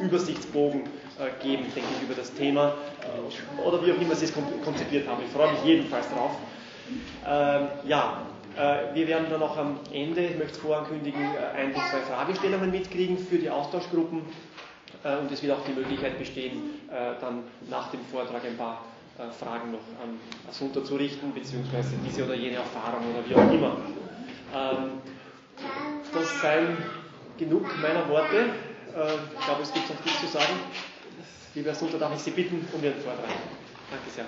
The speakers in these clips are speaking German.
Übersichtsbogen äh, geben, denke ich, über das Thema äh, oder wie auch immer Sie es konzipiert haben. Ich freue mich jedenfalls drauf. Ähm, ja, äh, wir werden dann auch am Ende, ich möchte es vorankündigen, ein bis zwei Fragestellungen mitkriegen für die Austauschgruppen und es wird auch die Möglichkeit bestehen, dann nach dem Vortrag ein paar Fragen noch an Asunta zu richten, beziehungsweise diese oder jene Erfahrung oder wie auch immer. Ähm, das seien genug meiner Worte. Ich glaube, es gibt noch nichts zu sagen. Liebe Asunta, darf ich Sie bitten um Ihren Vortrag. Danke sehr.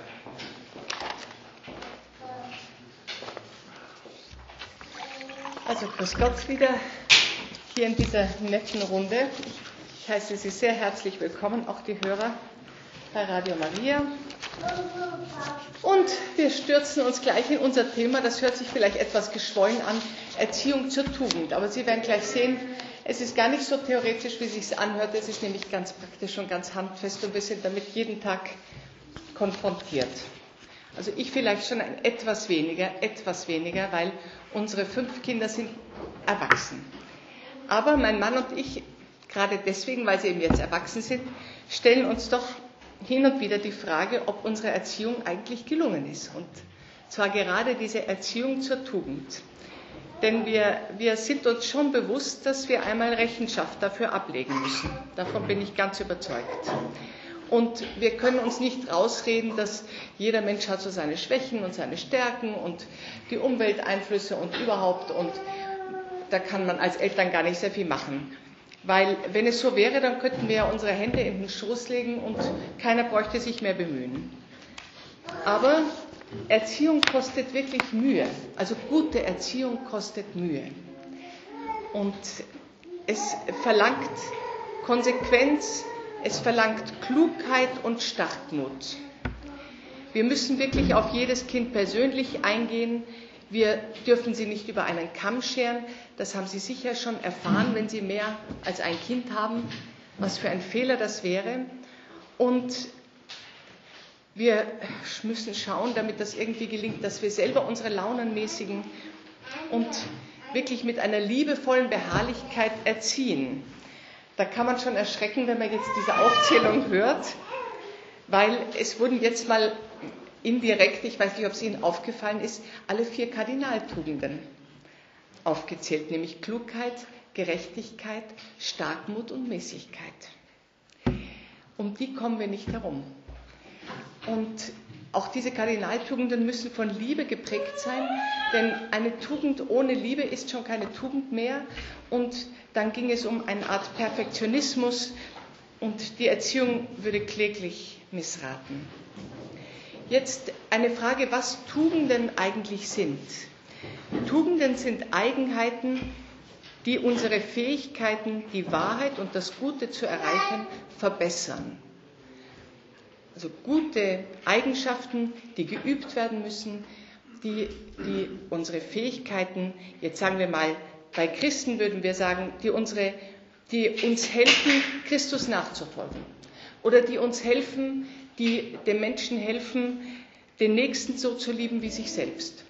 Also grüß Gott wieder hier in dieser netten Runde. Ich heiße Sie sehr herzlich willkommen, auch die Hörer bei Radio Maria. Und wir stürzen uns gleich in unser Thema. Das hört sich vielleicht etwas geschwollen an. Erziehung zur Tugend. Aber Sie werden gleich sehen, es ist gar nicht so theoretisch, wie es sich anhört. Es ist nämlich ganz praktisch und ganz handfest und wir sind damit jeden Tag konfrontiert. Also ich vielleicht schon ein etwas weniger, etwas weniger, weil unsere fünf Kinder sind erwachsen. Aber mein Mann und ich, gerade deswegen, weil sie eben jetzt erwachsen sind, stellen uns doch hin und wieder die Frage, ob unsere Erziehung eigentlich gelungen ist. Und zwar gerade diese Erziehung zur Tugend. Denn wir, wir sind uns schon bewusst, dass wir einmal Rechenschaft dafür ablegen müssen. Davon bin ich ganz überzeugt. Und wir können uns nicht rausreden, dass jeder Mensch hat so seine Schwächen und seine Stärken und die Umwelteinflüsse und überhaupt. Und da kann man als Eltern gar nicht sehr viel machen. Weil wenn es so wäre, dann könnten wir ja unsere Hände in den Schoß legen und keiner bräuchte sich mehr bemühen. Aber Erziehung kostet wirklich Mühe. Also gute Erziehung kostet Mühe. Und es verlangt Konsequenz, es verlangt Klugheit und Startmut. Wir müssen wirklich auf jedes Kind persönlich eingehen. Wir dürfen sie nicht über einen Kamm scheren. Das haben Sie sicher schon erfahren, wenn Sie mehr als ein Kind haben, was für ein Fehler das wäre. Und wir müssen schauen, damit das irgendwie gelingt, dass wir selber unsere Launen mäßigen und wirklich mit einer liebevollen Beharrlichkeit erziehen. Da kann man schon erschrecken, wenn man jetzt diese Aufzählung hört, weil es wurden jetzt mal indirekt, ich weiß nicht, ob es Ihnen aufgefallen ist, alle vier Kardinaltugenden aufgezählt, nämlich Klugheit, Gerechtigkeit, Starkmut und Mäßigkeit. Um die kommen wir nicht herum. Und auch diese Kardinaltugenden müssen von Liebe geprägt sein, denn eine Tugend ohne Liebe ist schon keine Tugend mehr. Und dann ging es um eine Art Perfektionismus und die Erziehung würde kläglich missraten. Jetzt eine Frage, was Tugenden eigentlich sind. Tugenden sind Eigenheiten, die unsere Fähigkeiten, die Wahrheit und das Gute zu erreichen, verbessern also gute Eigenschaften, die geübt werden müssen, die, die unsere Fähigkeiten, jetzt sagen wir mal, bei Christen würden wir sagen, die, unsere, die uns helfen, Christus nachzufolgen. Oder die uns helfen, die dem Menschen helfen, den Nächsten so zu lieben wie sich selbst.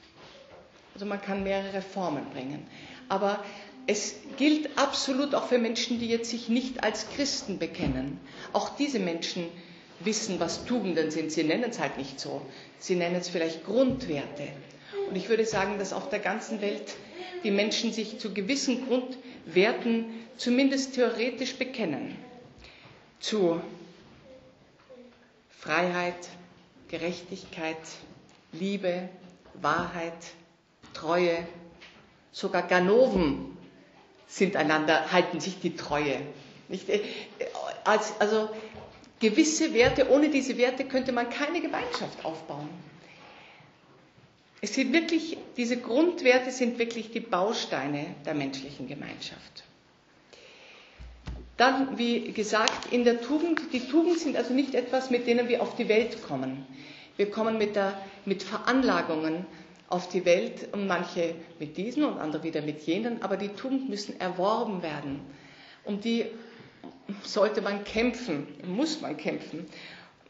Also man kann mehrere Formen bringen. Aber es gilt absolut auch für Menschen, die jetzt sich nicht als Christen bekennen. Auch diese Menschen wissen, was Tugenden sind. Sie nennen es halt nicht so. Sie nennen es vielleicht Grundwerte. Und ich würde sagen, dass auf der ganzen Welt die Menschen sich zu gewissen Grundwerten zumindest theoretisch bekennen. Zu Freiheit, Gerechtigkeit, Liebe, Wahrheit, Treue, sogar Ganoven sind einander, halten sich die Treue. Nicht? Äh, also gewisse Werte, ohne diese Werte könnte man keine Gemeinschaft aufbauen. Es sind wirklich, diese Grundwerte sind wirklich die Bausteine der menschlichen Gemeinschaft. Dann, wie gesagt, in der Tugend, die Tugend sind also nicht etwas, mit denen wir auf die Welt kommen. Wir kommen mit, der, mit Veranlagungen auf die Welt und manche mit diesen und andere wieder mit jenen, aber die Tugend müssen erworben werden. Um die sollte man kämpfen, muss man kämpfen.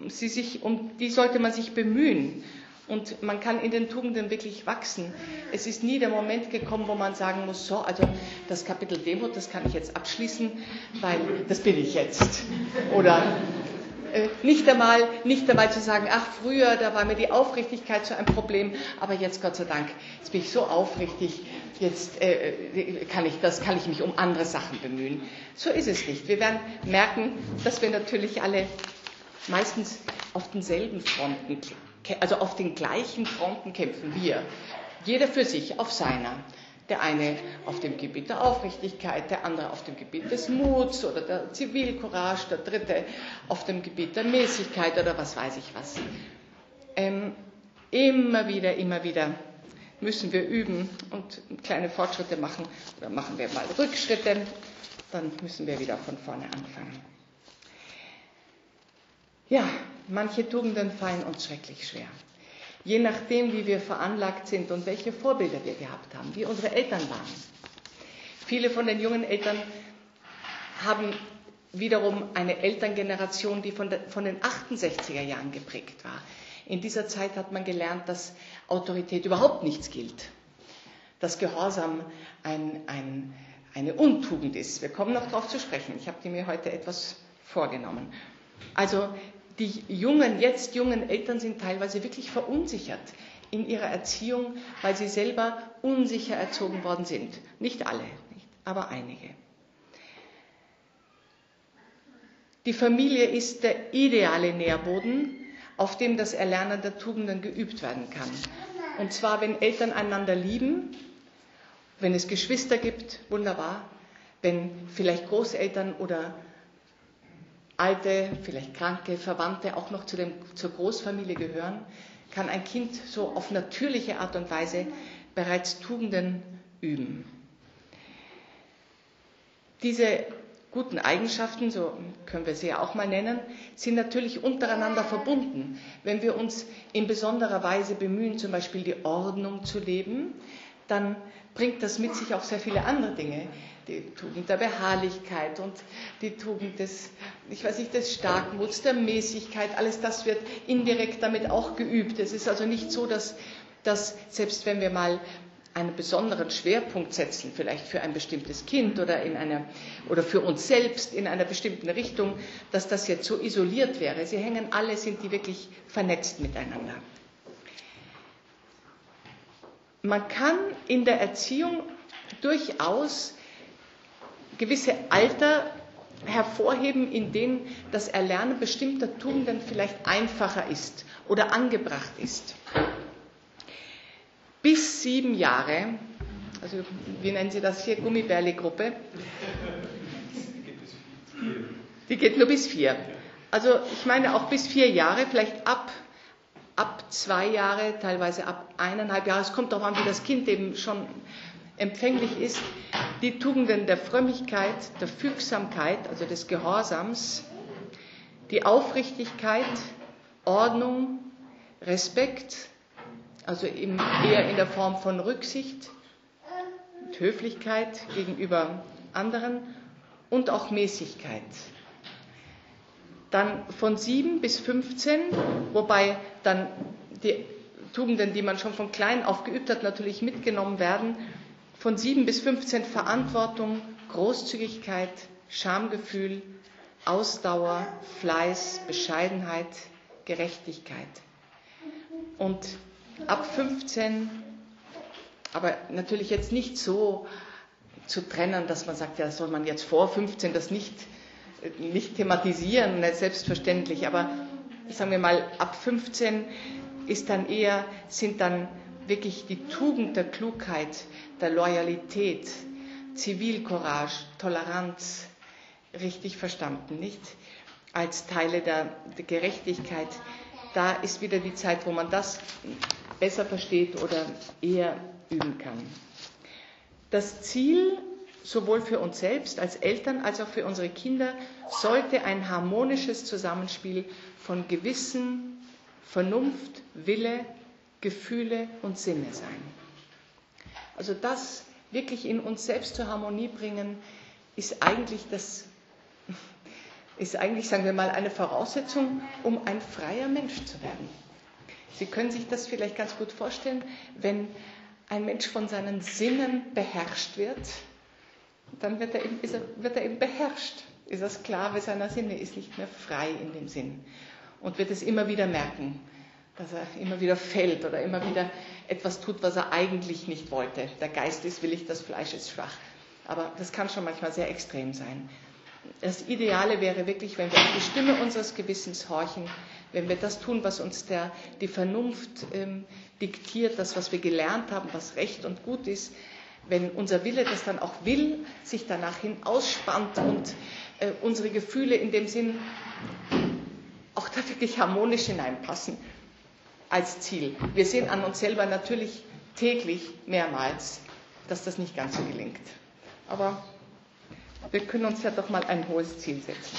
Sie sich, um die sollte man sich bemühen. Und man kann in den Tugenden wirklich wachsen. Es ist nie der Moment gekommen, wo man sagen muss, so, also das Kapitel Demut, das kann ich jetzt abschließen, weil das bin ich jetzt. Oder nicht einmal, nicht einmal zu sagen, ach früher, da war mir die Aufrichtigkeit so ein Problem, aber jetzt Gott sei Dank, jetzt bin ich so aufrichtig, jetzt äh, äh, kann ich das, kann ich mich um andere Sachen bemühen. So ist es nicht. Wir werden merken, dass wir natürlich alle meistens auf denselben Fronten, also auf den gleichen Fronten kämpfen wir. Jeder für sich, auf seiner. Der eine auf dem Gebiet der Aufrichtigkeit, der andere auf dem Gebiet des Muts oder der Zivilcourage, der dritte auf dem Gebiet der Mäßigkeit oder was weiß ich was. Ähm, immer wieder, immer wieder müssen wir üben und kleine Fortschritte machen. Oder machen wir mal Rückschritte, dann müssen wir wieder von vorne anfangen. Ja, manche Tugenden fallen uns schrecklich schwer. Je nachdem, wie wir veranlagt sind und welche Vorbilder wir gehabt haben, wie unsere Eltern waren. Viele von den jungen Eltern haben wiederum eine Elterngeneration, die von, der, von den 68er Jahren geprägt war. In dieser Zeit hat man gelernt, dass Autorität überhaupt nichts gilt, dass Gehorsam ein, ein, eine Untugend ist. Wir kommen noch darauf zu sprechen. Ich habe mir heute etwas vorgenommen. Also die jungen, jetzt jungen Eltern sind teilweise wirklich verunsichert in ihrer Erziehung, weil sie selber unsicher erzogen worden sind. Nicht alle, nicht, aber einige. Die Familie ist der ideale Nährboden, auf dem das Erlernen der Tugenden geübt werden kann. Und zwar, wenn Eltern einander lieben, wenn es Geschwister gibt, wunderbar, wenn vielleicht Großeltern oder alte, vielleicht kranke Verwandte auch noch zu dem, zur Großfamilie gehören, kann ein Kind so auf natürliche Art und Weise bereits Tugenden üben. Diese guten Eigenschaften, so können wir sie ja auch mal nennen, sind natürlich untereinander verbunden. Wenn wir uns in besonderer Weise bemühen, zum Beispiel die Ordnung zu leben, dann bringt das mit sich auch sehr viele andere Dinge. Die Tugend der Beharrlichkeit und die Tugend des, ich weiß nicht, des Starkmuts, der Mäßigkeit, alles das wird indirekt damit auch geübt. Es ist also nicht so, dass, dass selbst wenn wir mal einen besonderen Schwerpunkt setzen, vielleicht für ein bestimmtes Kind oder, in einer, oder für uns selbst in einer bestimmten Richtung, dass das jetzt so isoliert wäre. Sie hängen alle, sind die wirklich vernetzt miteinander. Man kann in der Erziehung durchaus gewisse Alter hervorheben, in denen das Erlernen bestimmter Tugenden vielleicht einfacher ist oder angebracht ist bis sieben Jahre, also wie nennen Sie das hier, Gummibärle-Gruppe, die geht nur bis vier. Also ich meine auch bis vier Jahre, vielleicht ab, ab zwei Jahre, teilweise ab eineinhalb Jahre. Es kommt darauf an, wie das Kind eben schon empfänglich ist. Die Tugenden der Frömmigkeit, der Fügsamkeit, also des Gehorsams, die Aufrichtigkeit, Ordnung, Respekt, also eher in der Form von Rücksicht und Höflichkeit gegenüber anderen und auch Mäßigkeit. Dann von 7 bis 15, wobei dann die Tugenden, die man schon von klein auf geübt hat, natürlich mitgenommen werden. Von 7 bis 15 Verantwortung, Großzügigkeit, Schamgefühl, Ausdauer, Fleiß, Bescheidenheit, Gerechtigkeit. Und ab 15, aber natürlich jetzt nicht so zu trennen, dass man sagt, ja, soll man jetzt vor 15 das nicht, nicht thematisieren, nicht selbstverständlich, aber sagen wir mal, ab 15 ist dann eher, sind dann wirklich die Tugend der Klugheit, der Loyalität, Zivilcourage, Toleranz richtig verstanden, nicht? Als Teile der, der Gerechtigkeit. Da ist wieder die Zeit, wo man das besser versteht oder eher üben kann. Das Ziel sowohl für uns selbst als Eltern als auch für unsere Kinder sollte ein harmonisches Zusammenspiel von Gewissen, Vernunft, Wille, Gefühle und Sinne sein. Also das wirklich in uns selbst zur Harmonie bringen, ist eigentlich das ist eigentlich, sagen wir mal, eine Voraussetzung, um ein freier Mensch zu werden. Sie können sich das vielleicht ganz gut vorstellen, wenn ein Mensch von seinen Sinnen beherrscht wird, dann wird er eben, er, wird er eben beherrscht, ist er Sklave seiner Sinne, ist nicht mehr frei in dem Sinn und wird es immer wieder merken, dass er immer wieder fällt oder immer wieder etwas tut, was er eigentlich nicht wollte. Der Geist ist willig, das Fleisch ist schwach. Aber das kann schon manchmal sehr extrem sein. Das Ideale wäre wirklich, wenn wir auf die Stimme unseres Gewissens horchen, wenn wir das tun, was uns der, die Vernunft ähm, diktiert, das, was wir gelernt haben, was recht und gut ist, wenn unser Wille das dann auch will, sich danach hin ausspannt und äh, unsere Gefühle in dem Sinn auch da wirklich harmonisch hineinpassen als Ziel. Wir sehen an uns selber natürlich täglich mehrmals, dass das nicht ganz so gelingt. Aber wir können uns ja doch mal ein hohes Ziel setzen.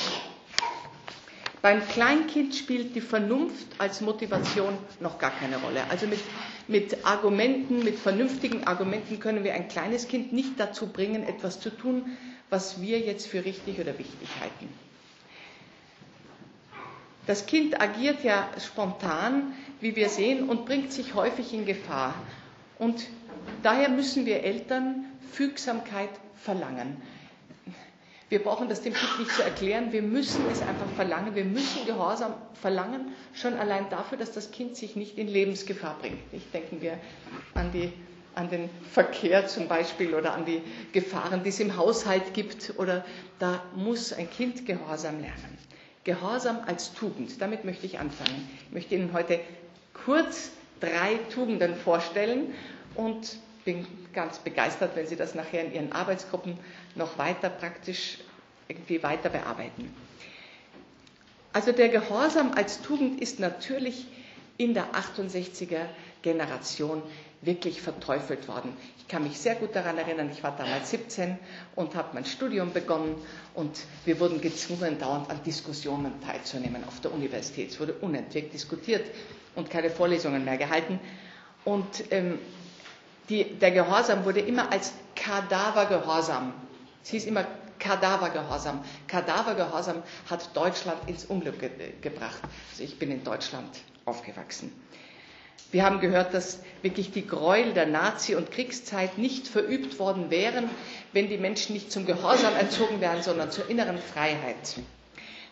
Beim Kleinkind spielt die Vernunft als Motivation noch gar keine Rolle. Also mit, mit Argumenten, mit vernünftigen Argumenten können wir ein kleines Kind nicht dazu bringen, etwas zu tun, was wir jetzt für richtig oder wichtig halten. Das Kind agiert ja spontan, wie wir sehen, und bringt sich häufig in Gefahr. Und daher müssen wir Eltern Fügsamkeit verlangen. Wir brauchen das dem Kind nicht zu erklären, wir müssen es einfach verlangen, wir müssen Gehorsam verlangen, schon allein dafür, dass das Kind sich nicht in Lebensgefahr bringt. Nicht denken wir an, die, an den Verkehr zum Beispiel oder an die Gefahren, die es im Haushalt gibt, oder da muss ein Kind Gehorsam lernen. Gehorsam als Tugend, damit möchte ich anfangen. Ich möchte Ihnen heute kurz drei Tugenden vorstellen und bin ganz begeistert, wenn Sie das nachher in Ihren Arbeitsgruppen noch weiter praktisch irgendwie weiter bearbeiten. Also der Gehorsam als Tugend ist natürlich in der 68er Generation wirklich verteufelt worden. Ich kann mich sehr gut daran erinnern, ich war damals 17 und habe mein Studium begonnen und wir wurden gezwungen, dauernd an Diskussionen teilzunehmen auf der Universität. Es wurde unentwegt diskutiert und keine Vorlesungen mehr gehalten. Und ähm, die, der Gehorsam wurde immer als Kadavergehorsam. Es hieß immer Kadavergehorsam. Kadavergehorsam hat Deutschland ins Unglück ge gebracht. Also ich bin in Deutschland aufgewachsen. Wir haben gehört, dass wirklich die Gräuel der Nazi- und Kriegszeit nicht verübt worden wären, wenn die Menschen nicht zum Gehorsam erzogen wären, sondern zur inneren Freiheit.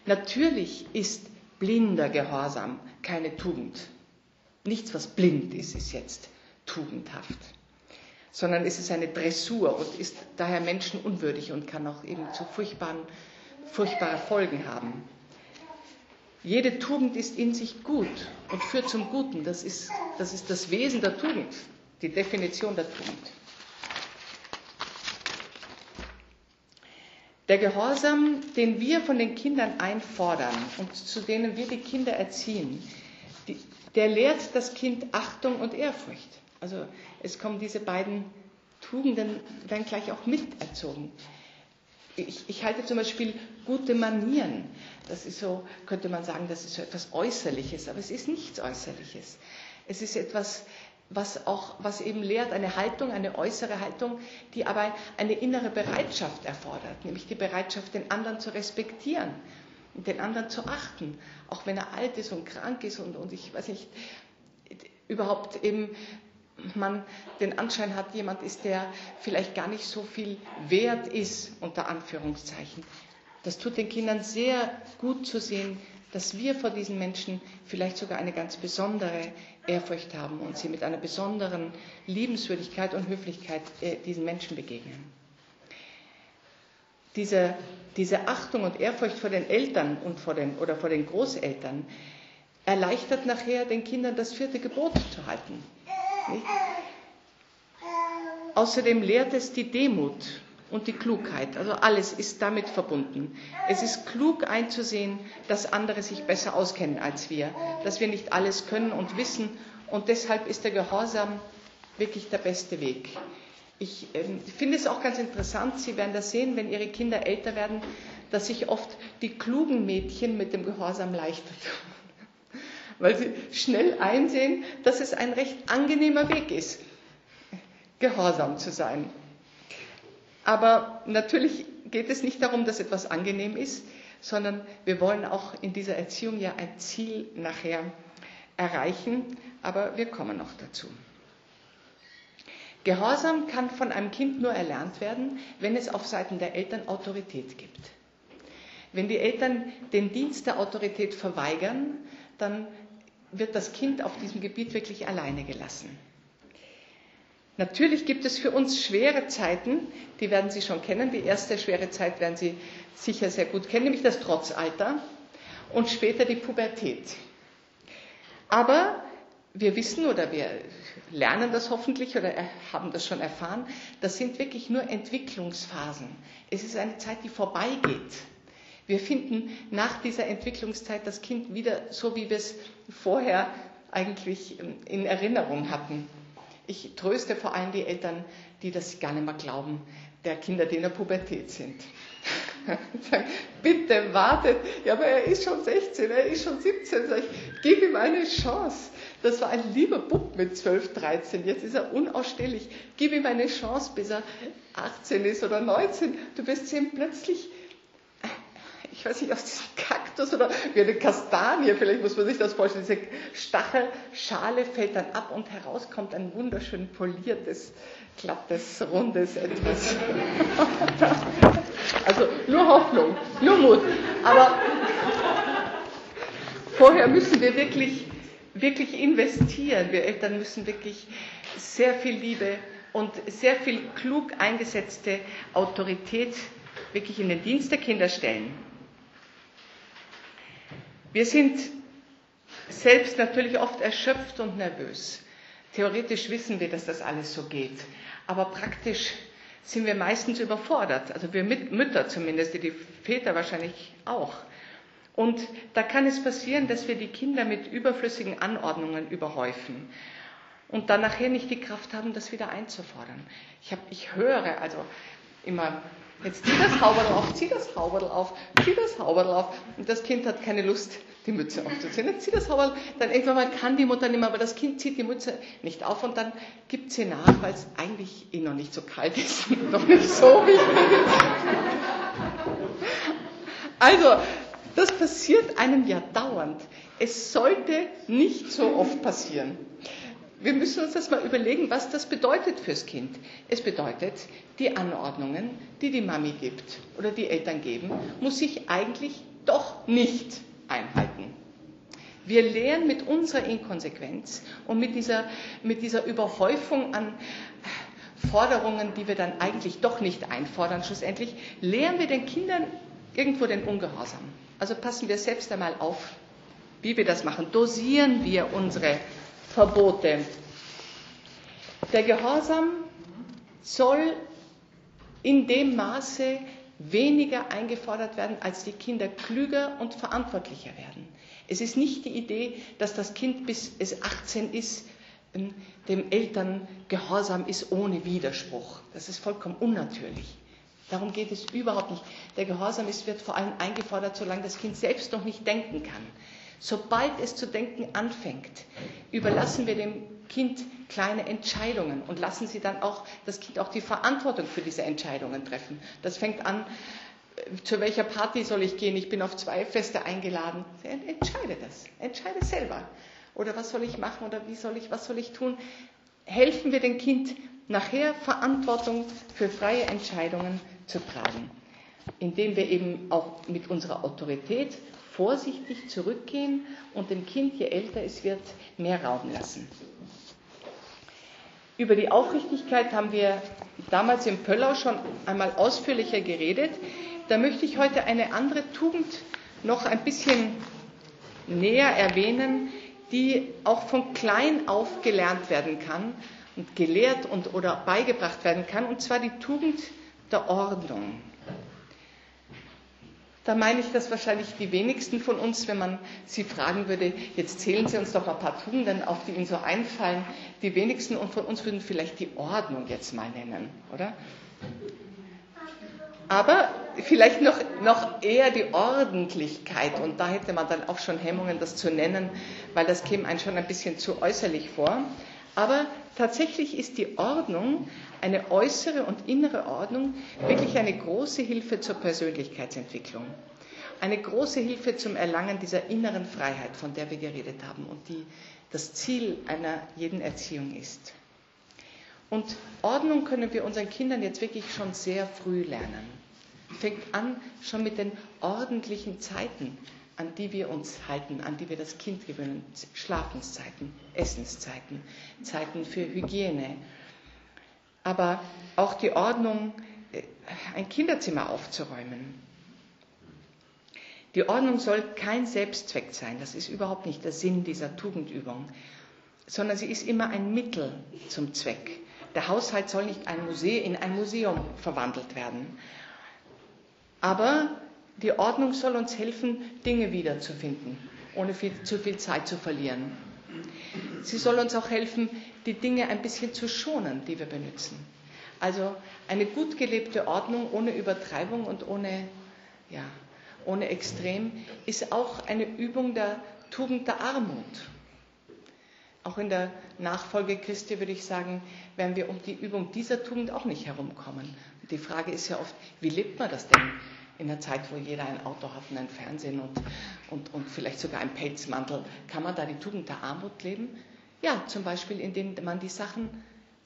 Natürlich ist blinder Gehorsam keine Tugend. Nichts, was blind ist, ist jetzt tugendhaft sondern es ist eine Dressur und ist daher menschenunwürdig und kann auch eben zu furchtbaren, furchtbare Folgen haben. Jede Tugend ist in sich gut und führt zum Guten. Das ist, das ist das Wesen der Tugend, die Definition der Tugend. Der Gehorsam, den wir von den Kindern einfordern und zu denen wir die Kinder erziehen, die, der lehrt das Kind Achtung und Ehrfurcht. Also es kommen diese beiden Tugenden dann gleich auch miterzogen. Ich, ich, halte zum Beispiel gute Manieren. Das ist so, könnte man sagen, das ist so etwas Äußerliches, aber es ist nichts Äußerliches. Es ist etwas, was auch, was eben lehrt, eine Haltung, eine äußere Haltung, die aber eine innere Bereitschaft erfordert, nämlich die Bereitschaft, den anderen zu respektieren den anderen zu achten, auch wenn er alt ist und krank ist und, und ich weiß nicht, überhaupt eben man den Anschein hat, jemand ist, der vielleicht gar nicht so viel wert ist, unter Anführungszeichen. Das tut den Kindern sehr gut zu sehen, dass wir vor diesen Menschen vielleicht sogar eine ganz besondere Ehrfurcht haben und sie mit einer besonderen Liebenswürdigkeit und Höflichkeit äh, diesen Menschen begegnen. Diese, diese Achtung und Ehrfurcht vor den Eltern und vor den, oder vor den Großeltern erleichtert nachher den Kindern das vierte Gebot zu halten. Nicht? Außerdem lehrt es die Demut und die Klugheit. Also alles ist damit verbunden. Es ist klug einzusehen, dass andere sich besser auskennen als wir, dass wir nicht alles können und wissen. Und deshalb ist der Gehorsam wirklich der beste Weg. Ich äh, finde es auch ganz interessant, Sie werden das sehen, wenn Ihre Kinder älter werden, dass sich oft die klugen Mädchen mit dem Gehorsam leichter tun weil sie schnell einsehen, dass es ein recht angenehmer Weg ist, gehorsam zu sein. Aber natürlich geht es nicht darum, dass etwas angenehm ist, sondern wir wollen auch in dieser Erziehung ja ein Ziel nachher erreichen, aber wir kommen noch dazu. Gehorsam kann von einem Kind nur erlernt werden, wenn es auf Seiten der Eltern Autorität gibt. Wenn die Eltern den Dienst der Autorität verweigern, dann wird das Kind auf diesem Gebiet wirklich alleine gelassen. Natürlich gibt es für uns schwere Zeiten, die werden Sie schon kennen. Die erste schwere Zeit werden Sie sicher sehr gut kennen, nämlich das Trotzalter und später die Pubertät. Aber wir wissen oder wir lernen das hoffentlich oder haben das schon erfahren, das sind wirklich nur Entwicklungsphasen. Es ist eine Zeit, die vorbeigeht. Wir finden nach dieser Entwicklungszeit das Kind wieder so, wie wir es vorher eigentlich in Erinnerung hatten. Ich tröste vor allem die Eltern, die das gar nicht mehr glauben, der Kinder, die in der Pubertät sind. Bitte wartet, ja, aber er ist schon 16, er ist schon 17. Sag ich, gib ihm eine Chance. Das war ein lieber Bub mit 12, 13. Jetzt ist er unausstehlich. Gib ihm eine Chance, bis er 18 ist oder 19. Du wirst sehen, plötzlich ich weiß nicht, aus diesem Kaktus oder wie eine Kastanie, vielleicht muss man sich das vorstellen, diese Stachelschale fällt dann ab und heraus kommt ein wunderschön poliertes, glattes, rundes etwas. also nur Hoffnung, nur Mut. Aber vorher müssen wir wirklich, wirklich investieren. Wir Eltern müssen wirklich sehr viel Liebe und sehr viel klug eingesetzte Autorität wirklich in den Dienst der Kinder stellen. Wir sind selbst natürlich oft erschöpft und nervös. Theoretisch wissen wir, dass das alles so geht, aber praktisch sind wir meistens überfordert. Also wir Mütter zumindest, die Väter wahrscheinlich auch. Und da kann es passieren, dass wir die Kinder mit überflüssigen Anordnungen überhäufen und dann nachher nicht die Kraft haben, das wieder einzufordern. Ich, hab, ich höre also immer Jetzt zieh das Hauberl auf, zieh das Hauberl auf, zieh das Hauberl auf. Und das Kind hat keine Lust, die Mütze aufzuziehen. Jetzt zieh das Hauberl, dann irgendwann mal kann die Mutter nicht mehr, aber das Kind zieht die Mütze nicht auf und dann gibt sie nach, weil es eigentlich eh noch nicht so kalt ist und noch nicht so wichtig ist. Also, das passiert einem ja dauernd. Es sollte nicht so oft passieren wir müssen uns das mal überlegen, was das bedeutet fürs Kind. Es bedeutet, die Anordnungen, die die Mami gibt oder die Eltern geben, muss ich eigentlich doch nicht einhalten. Wir lehren mit unserer Inkonsequenz und mit dieser, mit dieser Überhäufung an Forderungen, die wir dann eigentlich doch nicht einfordern, schlussendlich, lehren wir den Kindern irgendwo den Ungehorsam. Also passen wir selbst einmal auf, wie wir das machen. Dosieren wir unsere Verbote. Der Gehorsam soll in dem Maße weniger eingefordert werden, als die Kinder klüger und verantwortlicher werden. Es ist nicht die Idee, dass das Kind bis es 18 ist, ähm, dem Eltern gehorsam ist ohne Widerspruch. Das ist vollkommen unnatürlich. Darum geht es überhaupt nicht. Der Gehorsam ist, wird vor allem eingefordert, solange das Kind selbst noch nicht denken kann. Sobald es zu denken anfängt, überlassen wir dem Kind kleine Entscheidungen und lassen sie dann auch das Kind auch die Verantwortung für diese Entscheidungen treffen. Das fängt an, äh, zu welcher Party soll ich gehen? Ich bin auf zwei Feste eingeladen. Entscheide das. Entscheide selber. Oder was soll ich machen? Oder wie soll ich, was soll ich tun? Helfen wir dem Kind nachher Verantwortung für freie Entscheidungen zu tragen, indem wir eben auch mit unserer Autorität vorsichtig zurückgehen und dem Kind, je älter es wird, mehr Raum lassen. Über die Aufrichtigkeit haben wir damals im Pöllau schon einmal ausführlicher geredet. Da möchte ich heute eine andere Tugend noch ein bisschen näher erwähnen, die auch von klein auf gelernt werden kann und gelehrt und oder beigebracht werden kann, und zwar die Tugend der Ordnung. Da meine ich, dass wahrscheinlich die wenigsten von uns, wenn man sie fragen würde, jetzt zählen Sie uns doch ein paar Tugenden auf, die Ihnen so einfallen, die wenigsten von uns würden vielleicht die Ordnung jetzt mal nennen, oder? Aber vielleicht noch, noch eher die Ordentlichkeit. Und da hätte man dann auch schon Hemmungen, das zu nennen, weil das käme einem schon ein bisschen zu äußerlich vor. Aber tatsächlich ist die Ordnung, eine äußere und innere Ordnung, wirklich eine große Hilfe zur Persönlichkeitsentwicklung. eine große Hilfe zum Erlangen dieser inneren Freiheit, von der wir geredet haben und die das Ziel einer jeden Erziehung ist. Und Ordnung können wir unseren Kindern jetzt wirklich schon sehr früh lernen. Fängt an schon mit den ordentlichen Zeiten, an die wir uns halten, an die wir das Kind gewöhnen. Schlafenszeiten, Essenszeiten, Zeiten für Hygiene. Aber auch die Ordnung, äh, ein Kinderzimmer aufzuräumen. Die Ordnung soll kein Selbstzweck sein, das ist überhaupt nicht der Sinn dieser Tugendübung, sondern sie ist immer ein Mittel zum Zweck. Der Haushalt soll nicht ein Museum, in ein Museum verwandelt werden. Aber die Ordnung soll uns helfen, Dinge wiederzufinden, ohne viel, zu viel Zeit zu verlieren. Sie soll uns auch helfen, die Dinge ein bisschen zu schonen, die wir benutzen. Also eine gut gelebte Ordnung ohne Übertreibung und ohne, ja, ohne Extrem ist auch eine Übung der Tugend der Armut. Auch in der Nachfolge Christi würde ich sagen, werden wir um die Übung dieser Tugend auch nicht herumkommen. die Frage ist ja oft, wie lebt man das denn in einer Zeit, wo jeder ein Auto hat und ein Fernsehen und, und, und vielleicht sogar ein Pelzmantel? Kann man da die Tugend der Armut leben? Ja, zum Beispiel, indem man die Sachen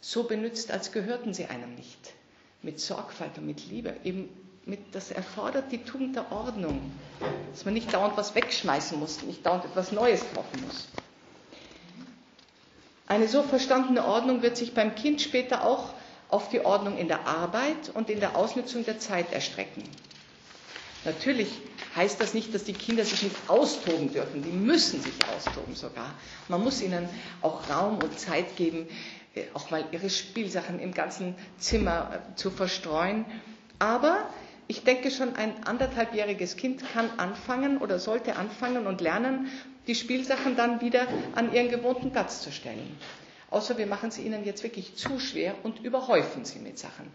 so benutzt, als gehörten sie einem nicht. Mit Sorgfalt und mit Liebe. Eben mit, das erfordert die Tugend der Ordnung. Dass man nicht dauernd was wegschmeißen muss, nicht dauernd etwas Neues kaufen muss. Eine so verstandene Ordnung wird sich beim Kind später auch auf die Ordnung in der Arbeit und in der Ausnutzung der Zeit erstrecken. Natürlich heißt das nicht, dass die Kinder sich nicht austoben dürfen. Die müssen sich austoben sogar. Man muss ihnen auch Raum und Zeit geben, äh, auch mal ihre Spielsachen im ganzen Zimmer äh, zu verstreuen. Aber ich denke schon, ein anderthalbjähriges Kind kann anfangen oder sollte anfangen und lernen, die Spielsachen dann wieder an ihren gewohnten Platz zu stellen. Außer wir machen sie ihnen jetzt wirklich zu schwer und überhäufen sie mit Sachen.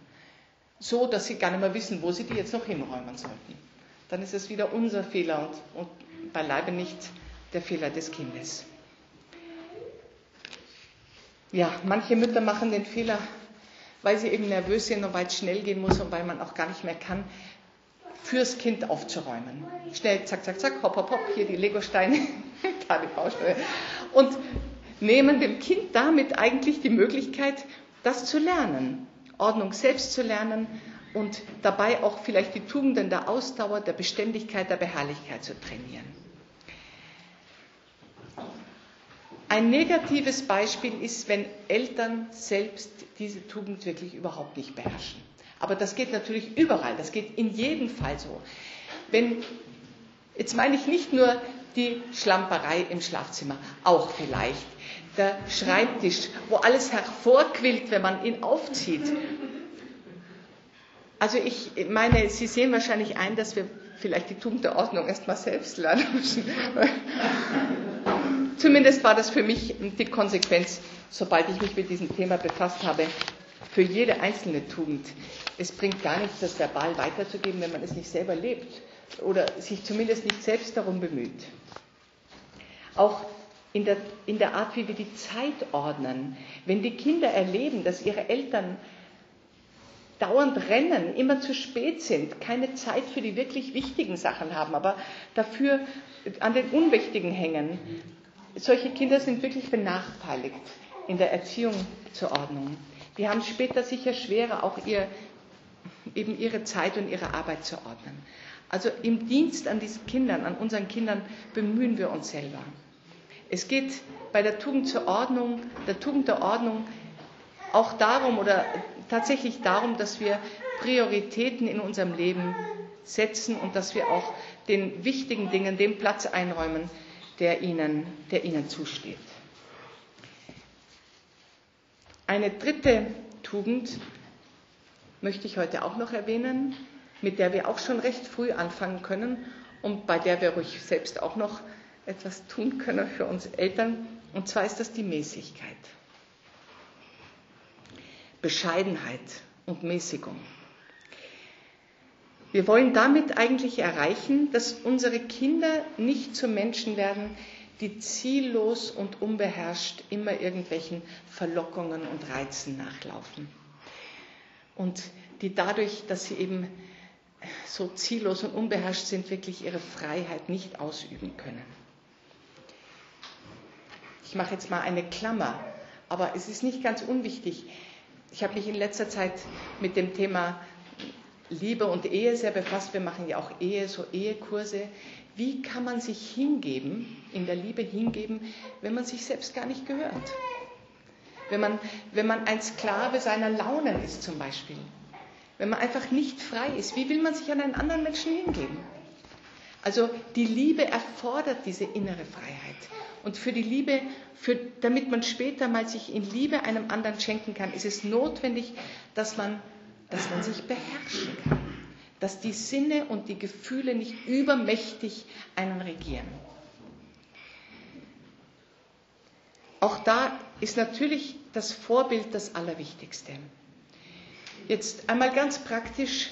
So, dass sie gar nicht mehr wissen, wo sie die jetzt noch hinräumen sollten. Dann ist es wieder unser Fehler und, und beileibe nicht der Fehler des Kindes. Ja, manche Mütter machen den Fehler, weil sie eben nervös sind und weil es schnell gehen muss und weil man auch gar nicht mehr kann, fürs Kind aufzuräumen. Schnell, zack, zack, zack, hopp, hopp, hopp, hier die Legosteine, da die Baustelle. Und nehmen dem Kind damit eigentlich die Möglichkeit, das zu lernen, Ordnung selbst zu lernen und dabei auch vielleicht die Tugenden der Ausdauer, der Beständigkeit, der Beharrlichkeit zu trainieren. Ein negatives Beispiel ist, wenn Eltern selbst diese Tugend wirklich überhaupt nicht beherrschen. Aber das geht natürlich überall, das geht in jedem Fall so. Wenn, jetzt meine ich nicht nur die Schlamperei im Schlafzimmer, auch vielleicht der Schreibtisch, wo alles hervorquillt, wenn man ihn aufzieht. Also ich meine, Sie sehen wahrscheinlich ein, dass wir vielleicht die Tugend der Ordnung erstmal selbst lernen müssen. Zumindest war das für mich die Konsequenz, sobald ich mich mit diesem Thema befasst habe, für jede einzelne Tugend. Es bringt gar nichts, das verbal weiterzugeben, wenn man es nicht selber lebt oder sich zumindest nicht selbst darum bemüht. Auch in der, in der Art, wie wir die Zeit ordnen. Wenn die Kinder erleben, dass ihre Eltern dauernd rennen, immer zu spät sind, keine Zeit für die wirklich wichtigen Sachen haben, aber dafür an den Unwichtigen hängen. Solche Kinder sind wirklich benachteiligt in der Erziehung zur Ordnung. Die haben später sicher schwerer, auch ihr, eben ihre Zeit und ihre Arbeit zu ordnen. Also im Dienst an diesen Kindern, an unseren Kindern bemühen wir uns selber. Es geht bei der Tugend zur Ordnung, der Tugend der Ordnung auch darum oder tatsächlich darum, dass wir Prioritäten in unserem Leben setzen und dass wir auch den wichtigen Dingen den Platz einräumen, der ihnen, der ihnen zusteht. Eine dritte Tugend möchte ich heute auch noch erwähnen, mit der wir auch schon recht früh anfangen können und bei der wir ruhig selbst auch noch etwas tun können für uns Eltern. Und zwar ist das die Mäßigkeit. Bescheidenheit und Mäßigung. Wir wollen damit eigentlich erreichen, dass unsere Kinder nicht zu Menschen werden, die ziellos und unbeherrscht immer irgendwelchen Verlockungen und Reizen nachlaufen. Und die dadurch, dass sie eben so ziellos und unbeherrscht sind, wirklich ihre Freiheit nicht ausüben können. Ich mache jetzt mal eine Klammer, aber es ist nicht ganz unwichtig. Ich habe mich in letzter Zeit mit dem Thema Liebe und Ehe sehr befasst. Wir machen ja auch Ehe, so Ehekurse. Wie kann man sich hingeben, in der Liebe hingeben, wenn man sich selbst gar nicht gehört? Wenn man, wenn man ein Sklave seiner Launen ist zum Beispiel. Wenn man einfach nicht frei ist. Wie will man sich an einen anderen Menschen hingeben? Also die Liebe erfordert diese innere Freiheit. Und für die Liebe, für, damit man später mal sich in Liebe einem anderen schenken kann, ist es notwendig, dass man, dass man sich beherrschen kann. Dass die Sinne und die Gefühle nicht übermächtig einen regieren. Auch da ist natürlich das Vorbild das Allerwichtigste. Jetzt einmal ganz praktisch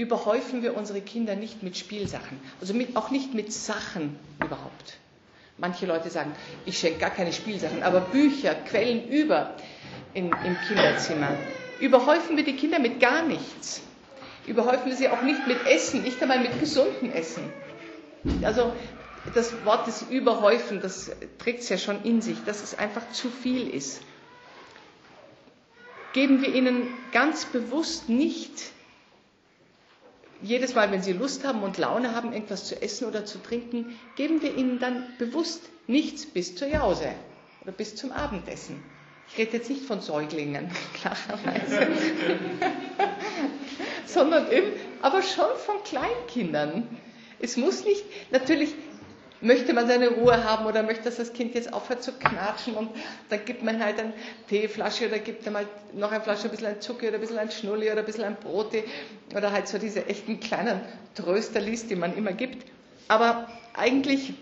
überhäufen wir unsere Kinder nicht mit Spielsachen, also mit, auch nicht mit Sachen überhaupt. Manche Leute sagen, ich schenke gar keine Spielsachen, aber Bücher, Quellen über in, im Kinderzimmer. Überhäufen wir die Kinder mit gar nichts. Überhäufen wir sie auch nicht mit Essen, nicht einmal mit gesundem Essen. Also das Wort des Überhäufen, das trägt es ja schon in sich, dass es einfach zu viel ist. Geben wir ihnen ganz bewusst nicht jedes Mal, wenn Sie Lust haben und Laune haben, irgendwas zu essen oder zu trinken, geben wir Ihnen dann bewusst nichts bis zur Jause oder bis zum Abendessen. Ich rede jetzt nicht von Säuglingen, klarerweise, sondern eben, aber schon von Kleinkindern. Es muss nicht, natürlich möchte man seine Ruhe haben oder möchte, dass das Kind jetzt aufhört zu knatschen und dann gibt man halt eine Teeflasche oder gibt dann halt noch eine Flasche, ein bisschen ein Zucker oder ein bisschen ein Schnulli oder ein bisschen ein Brote oder halt so diese echten kleinen Trösterlis, die man immer gibt. Aber eigentlich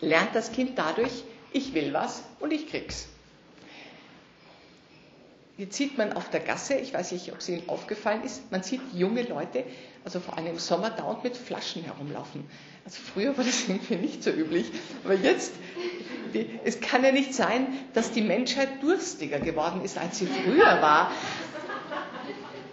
lernt das Kind dadurch, ich will was und ich krieg's. Jetzt sieht man auf der Gasse, ich weiß nicht, ob es Ihnen aufgefallen ist, man sieht junge Leute, also vor allem im Sommer, dauernd mit Flaschen herumlaufen. Also früher war das irgendwie nicht so üblich, aber jetzt, es kann ja nicht sein, dass die Menschheit durstiger geworden ist, als sie früher war.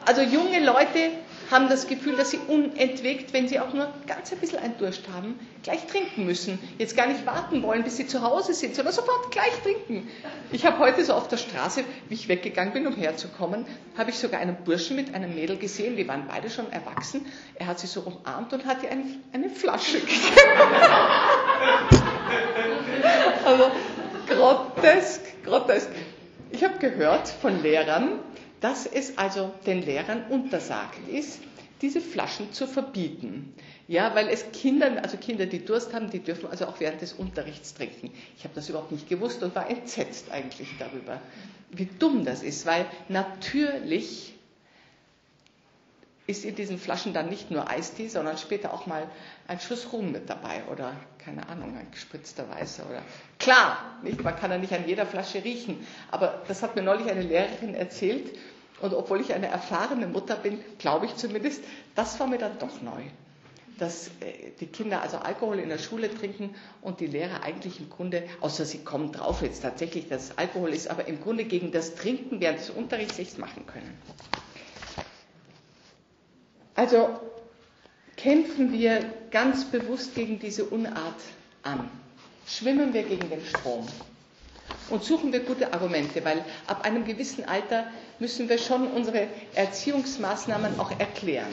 Also junge Leute haben das Gefühl, dass sie unentwegt, wenn sie auch nur ganz ein bisschen einen Durst haben, gleich trinken müssen. Jetzt gar nicht warten wollen, bis sie zu Hause sind, sondern sofort gleich trinken. Ich habe heute so auf der Straße, wie ich weggegangen bin, um herzukommen, habe ich sogar einen Burschen mit einem Mädel gesehen, die waren beide schon erwachsen. Er hat sie so umarmt und hat ihr eine, eine Flasche gegeben. also grotesk, grotesk. Ich habe gehört von Lehrern, dass es also den Lehrern untersagt ist, diese Flaschen zu verbieten. Ja, weil es Kindern, also Kinder, die Durst haben, die dürfen also auch während des Unterrichts trinken. Ich habe das überhaupt nicht gewusst und war entsetzt eigentlich darüber, wie dumm das ist, weil natürlich ist in diesen Flaschen dann nicht nur Eistee, sondern später auch mal ein Schuss Rum mit dabei oder keine Ahnung, ein gespritzter Weißer oder klar, nicht, man kann ja nicht an jeder Flasche riechen, aber das hat mir neulich eine Lehrerin erzählt und obwohl ich eine erfahrene Mutter bin, glaube ich zumindest, das war mir dann doch neu. Dass äh, die Kinder also Alkohol in der Schule trinken und die Lehrer eigentlich im Grunde, außer sie kommen drauf jetzt tatsächlich, dass es Alkohol ist, aber im Grunde gegen das Trinken während des Unterrichts nichts machen können. Also kämpfen wir ganz bewusst gegen diese Unart an. Schwimmen wir gegen den Strom und suchen wir gute Argumente, weil ab einem gewissen Alter müssen wir schon unsere Erziehungsmaßnahmen auch erklären.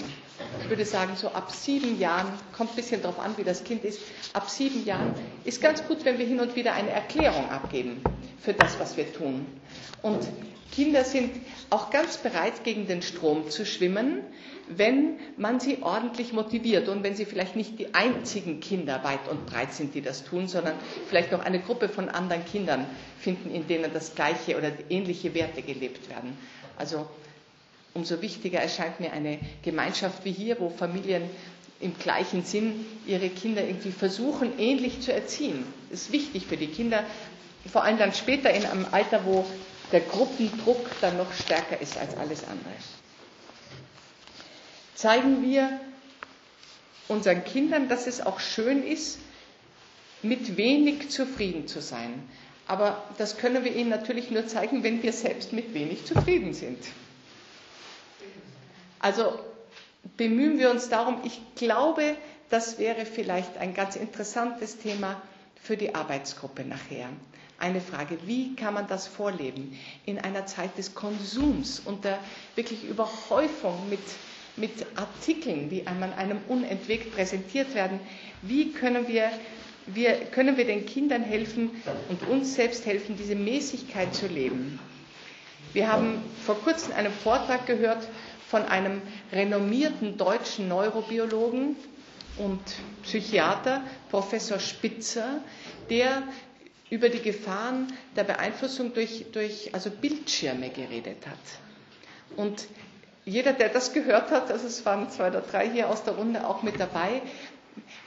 Ich würde sagen, so ab sieben Jahren, kommt ein bisschen darauf an, wie das Kind ist, ab sieben Jahren ist ganz gut, wenn wir hin und wieder eine Erklärung abgeben für das, was wir tun. Und Kinder sind auch ganz bereit, gegen den Strom zu schwimmen, wenn man sie ordentlich motiviert und wenn sie vielleicht nicht die einzigen Kinder weit und breit sind, die das tun, sondern vielleicht noch eine Gruppe von anderen Kindern finden, in denen das gleiche oder ähnliche Werte gelebt werden. Also umso wichtiger erscheint mir eine Gemeinschaft wie hier, wo Familien im gleichen Sinn ihre Kinder irgendwie versuchen, ähnlich zu erziehen. Das ist wichtig für die Kinder, vor allem dann später in einem Alter, wo der Gruppendruck dann noch stärker ist als alles andere zeigen wir unseren Kindern, dass es auch schön ist, mit wenig zufrieden zu sein. Aber das können wir ihnen natürlich nur zeigen, wenn wir selbst mit wenig zufrieden sind. Also bemühen wir uns darum. Ich glaube, das wäre vielleicht ein ganz interessantes Thema für die Arbeitsgruppe nachher. Eine Frage, wie kann man das vorleben in einer Zeit des Konsums und der wirklich Überhäufung mit, mit Artikeln, die einem unentwegt präsentiert werden? Wie können wir, wir, können wir den Kindern helfen und uns selbst helfen, diese Mäßigkeit zu leben? Wir haben vor kurzem einen Vortrag gehört von einem renommierten deutschen Neurobiologen und Psychiater, Professor Spitzer, der über die Gefahren der Beeinflussung durch, durch also Bildschirme geredet hat. Und jeder, der das gehört hat, also es waren zwei oder drei hier aus der Runde auch mit dabei,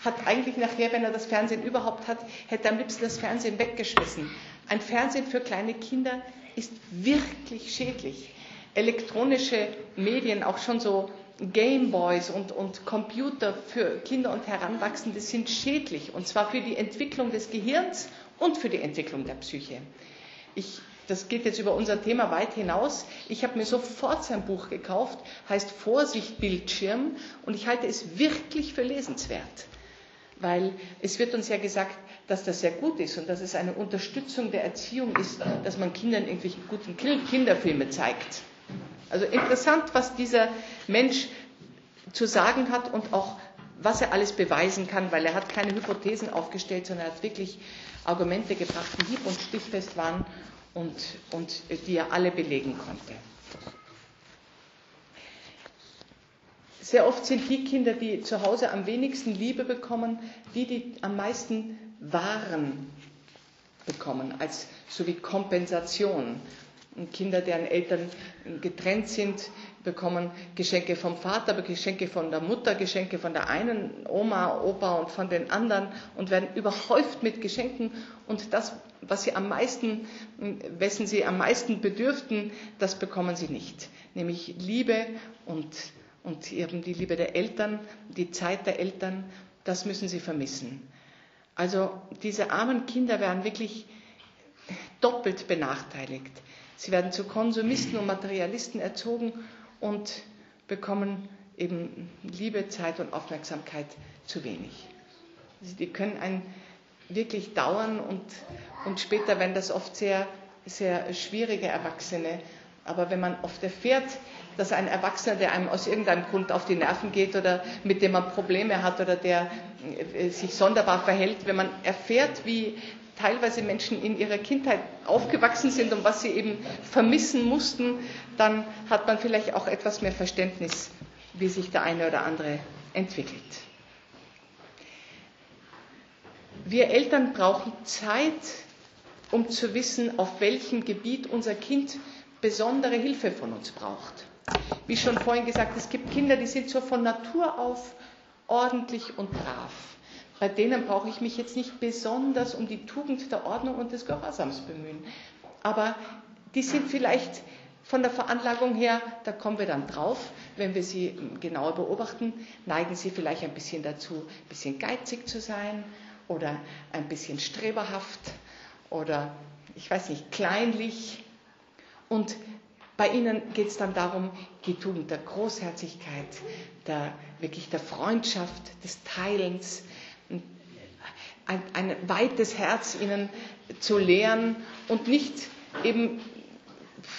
hat eigentlich nachher, wenn er das Fernsehen überhaupt hat, hätte am liebsten das Fernsehen weggeschmissen. Ein Fernsehen für kleine Kinder ist wirklich schädlich. Elektronische Medien, auch schon so Gameboys und, und Computer für Kinder und Heranwachsende sind schädlich, und zwar für die Entwicklung des Gehirns und für die Entwicklung der Psyche. Ich, das geht jetzt über unser Thema weit hinaus. Ich habe mir sofort sein Buch gekauft, heißt Vorsicht Bildschirm, und ich halte es wirklich für lesenswert, weil es wird uns ja gesagt, dass das sehr gut ist und dass es eine Unterstützung der Erziehung ist, dass man Kindern irgendwelche guten Kinderfilme zeigt. Also interessant, was dieser Mensch zu sagen hat und auch was er alles beweisen kann, weil er hat keine Hypothesen aufgestellt, sondern er hat wirklich Argumente gebracht, die hieb- und stichfest waren und, und die er alle belegen konnte. Sehr oft sind die Kinder, die zu Hause am wenigsten Liebe bekommen, die, die am meisten Waren bekommen, als so wie Kompensation. Und Kinder, deren Eltern getrennt sind, bekommen Geschenke vom Vater, Geschenke von der Mutter, Geschenke von der einen Oma, Opa und von den anderen und werden überhäuft mit Geschenken. Und das, was sie am meisten, wessen sie am meisten bedürften, das bekommen sie nicht. Nämlich Liebe und, und eben die Liebe der Eltern, die Zeit der Eltern, das müssen sie vermissen. Also diese armen Kinder werden wirklich doppelt benachteiligt. Sie werden zu Konsumisten und Materialisten erzogen und bekommen eben Liebe, Zeit und Aufmerksamkeit zu wenig. Also die können einen wirklich dauern und, und später werden das oft sehr, sehr schwierige Erwachsene. Aber wenn man oft erfährt, dass ein Erwachsener, der einem aus irgendeinem Grund auf die Nerven geht oder mit dem man Probleme hat oder der äh, sich sonderbar verhält, wenn man erfährt, wie teilweise Menschen in ihrer Kindheit aufgewachsen sind und was sie eben vermissen mussten, dann hat man vielleicht auch etwas mehr Verständnis, wie sich der eine oder andere entwickelt. Wir Eltern brauchen Zeit, um zu wissen, auf welchem Gebiet unser Kind besondere Hilfe von uns braucht. Wie schon vorhin gesagt, es gibt Kinder, die sind so von Natur auf ordentlich und brav. Bei denen brauche ich mich jetzt nicht besonders um die Tugend der Ordnung und des Gehorsams bemühen. Aber die sind vielleicht von der Veranlagung her, da kommen wir dann drauf, wenn wir sie genauer beobachten, neigen sie vielleicht ein bisschen dazu, ein bisschen geizig zu sein oder ein bisschen streberhaft oder ich weiß nicht, kleinlich. Und bei ihnen geht es dann darum, die Tugend der Großherzigkeit, der, wirklich der Freundschaft, des Teilens, ein, ein weites Herz ihnen zu lehren und nicht eben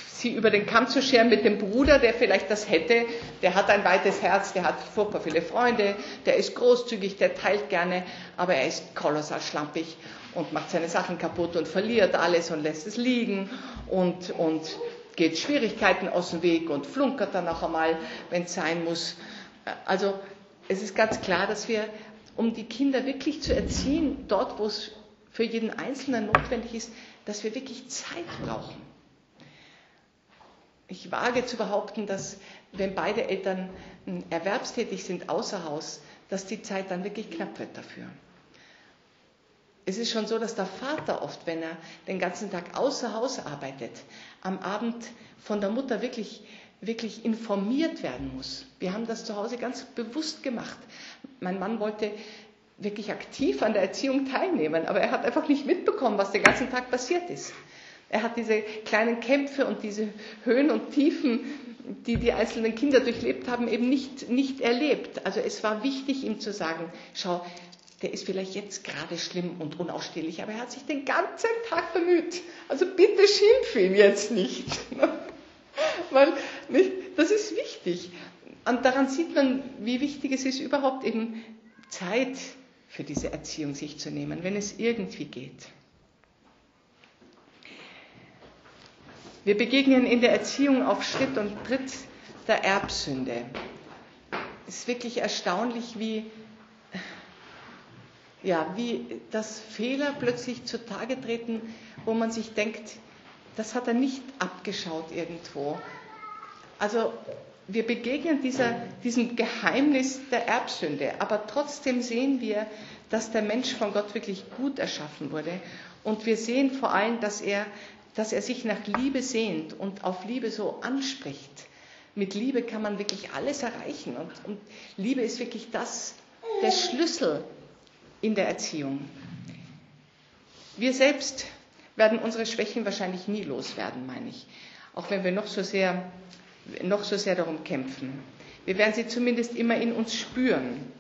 sie über den Kamm zu scheren mit dem Bruder, der vielleicht das hätte, der hat ein weites Herz, der hat furchtbar viele Freunde, der ist großzügig, der teilt gerne, aber er ist kolossal schlampig und macht seine Sachen kaputt und verliert alles und lässt es liegen und, und geht Schwierigkeiten aus dem Weg und flunkert dann auch einmal, wenn es sein muss. Also es ist ganz klar, dass wir um die Kinder wirklich zu erziehen, dort, wo es für jeden Einzelnen notwendig ist, dass wir wirklich Zeit brauchen. Ich wage zu behaupten, dass wenn beide Eltern hm, erwerbstätig sind außer Haus, dass die Zeit dann wirklich knapp wird dafür. Es ist schon so, dass der Vater oft, wenn er den ganzen Tag außer Haus arbeitet, am Abend von der Mutter wirklich wirklich informiert werden muss. Wir haben das zu Hause ganz bewusst gemacht. Mein Mann wollte wirklich aktiv an der Erziehung teilnehmen, aber er hat einfach nicht mitbekommen, was den ganzen Tag passiert ist. Er hat diese kleinen Kämpfe und diese Höhen und Tiefen die die einzelnen Kinder durchlebt haben, eben nicht, nicht erlebt. Also es war wichtig, ihm zu sagen, schau, der ist vielleicht jetzt gerade schlimm und unausstehlich, aber er hat sich den ganzen Tag bemüht. Also bitte schimpf ihn jetzt nicht. Weil das ist wichtig. Und daran sieht man, wie wichtig es ist, überhaupt eben Zeit für diese Erziehung sich zu nehmen, wenn es irgendwie geht. Wir begegnen in der Erziehung auf Schritt und Tritt der Erbsünde. Es ist wirklich erstaunlich, wie, ja, wie das Fehler plötzlich zutage treten, wo man sich denkt, das hat er nicht abgeschaut irgendwo. Also wir begegnen dieser, diesem Geheimnis der Erbsünde, aber trotzdem sehen wir, dass der Mensch von Gott wirklich gut erschaffen wurde. Und wir sehen vor allem, dass er dass er sich nach Liebe sehnt und auf Liebe so anspricht. Mit Liebe kann man wirklich alles erreichen und, und Liebe ist wirklich das, der Schlüssel in der Erziehung. Wir selbst werden unsere Schwächen wahrscheinlich nie loswerden, meine ich, auch wenn wir noch so sehr, noch so sehr darum kämpfen. Wir werden sie zumindest immer in uns spüren.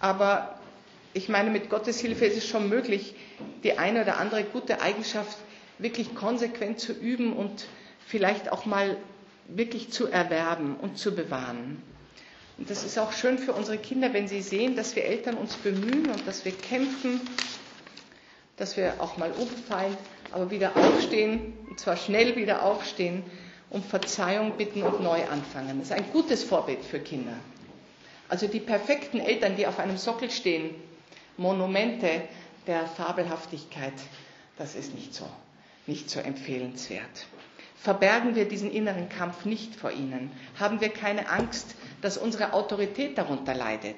Aber ich meine, mit Gottes Hilfe ist es schon möglich, die eine oder andere gute Eigenschaft wirklich konsequent zu üben und vielleicht auch mal wirklich zu erwerben und zu bewahren. Und das ist auch schön für unsere Kinder, wenn sie sehen, dass wir Eltern uns bemühen und dass wir kämpfen, dass wir auch mal umfallen, aber wieder aufstehen, und zwar schnell wieder aufstehen, um Verzeihung bitten und neu anfangen. Das ist ein gutes Vorbild für Kinder. Also die perfekten Eltern, die auf einem Sockel stehen, Monumente der Fabelhaftigkeit, das ist nicht so nicht so empfehlenswert. Verbergen wir diesen inneren Kampf nicht vor ihnen. Haben wir keine Angst, dass unsere Autorität darunter leidet.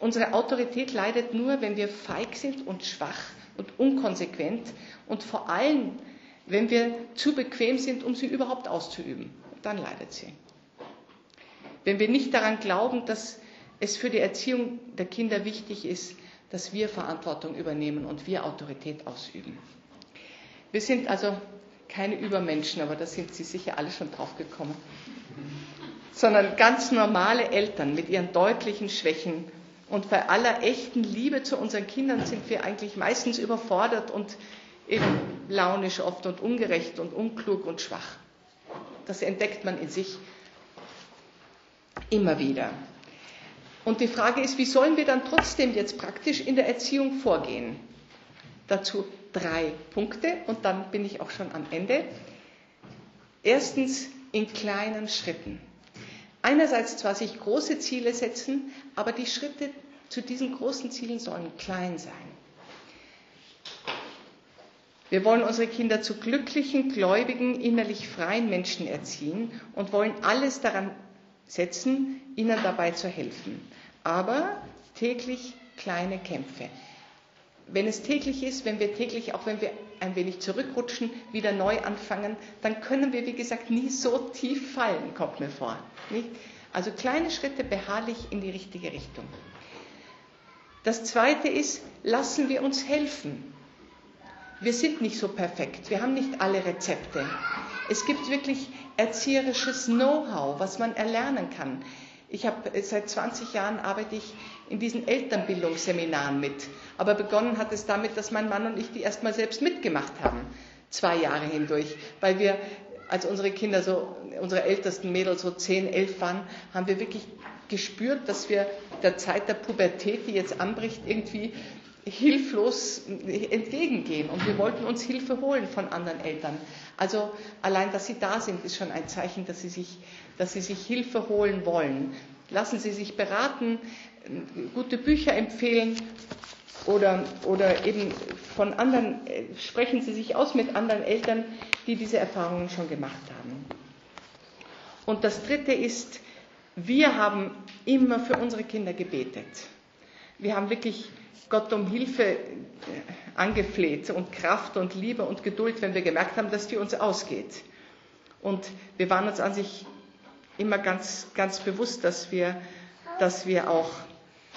Unsere Autorität leidet nur, wenn wir feig sind und schwach und unkonsequent und vor allem, wenn wir zu bequem sind, um sie überhaupt auszuüben. Dann leidet sie. Wenn wir nicht daran glauben, dass es für die Erziehung der Kinder wichtig ist, dass wir Verantwortung übernehmen und wir Autorität ausüben. Wir sind also keine Übermenschen, aber da sind Sie sicher alle schon drauf gekommen, sondern ganz normale Eltern mit ihren deutlichen Schwächen. Und bei aller echten Liebe zu unseren Kindern sind wir eigentlich meistens überfordert und eben launisch oft und ungerecht und unklug und schwach. Das entdeckt man in sich immer wieder. Und die Frage ist, wie sollen wir dann trotzdem jetzt praktisch in der Erziehung vorgehen? Dazu drei Punkte und dann bin ich auch schon am Ende. Erstens in kleinen Schritten. Einerseits zwar sich große Ziele setzen, aber die Schritte zu diesen großen Zielen sollen klein sein. Wir wollen unsere Kinder zu glücklichen, gläubigen, innerlich freien Menschen erziehen und wollen alles daran setzen, ihnen dabei zu helfen. Aber täglich kleine Kämpfe wenn es täglich ist, wenn wir täglich, auch wenn wir ein wenig zurückrutschen, wieder neu anfangen, dann können wir, wie gesagt, nie so tief fallen, kommt mir vor. Nicht? Also kleine Schritte beharrlich in die richtige Richtung. Das Zweite ist, lassen wir uns helfen. Wir sind nicht so perfekt, wir haben nicht alle Rezepte. Es gibt wirklich erzieherisches Know-how, was man erlernen kann. Ich habe seit 20 Jahren arbeite ich in diesen Elternbildungsseminaren mit. Aber begonnen hat es damit, dass mein Mann und ich die erstmal selbst mitgemacht haben, zwei Jahre hindurch, weil wir, als unsere Kinder so, unsere ältesten Mädels so 10, 11 waren, haben wir wirklich gespürt, dass wir der Zeit der Pubertät, die jetzt anbricht, irgendwie hilflos entgegengehen. Und wir wollten uns Hilfe holen von anderen Eltern. Also allein, dass sie da sind, ist schon ein Zeichen, dass sie sich, dass sie sich Hilfe holen wollen. Lassen Sie sich beraten, gute Bücher empfehlen oder, oder eben von anderen, äh, sprechen Sie sich aus mit anderen Eltern, die diese Erfahrungen schon gemacht haben. Und das Dritte ist, wir haben immer für unsere Kinder gebetet. Wir haben wirklich Gott um Hilfe äh, angefleht und Kraft und Liebe und Geduld, wenn wir gemerkt haben, dass die uns ausgeht. Und wir waren uns an sich immer ganz, ganz bewusst, dass wir, dass wir auch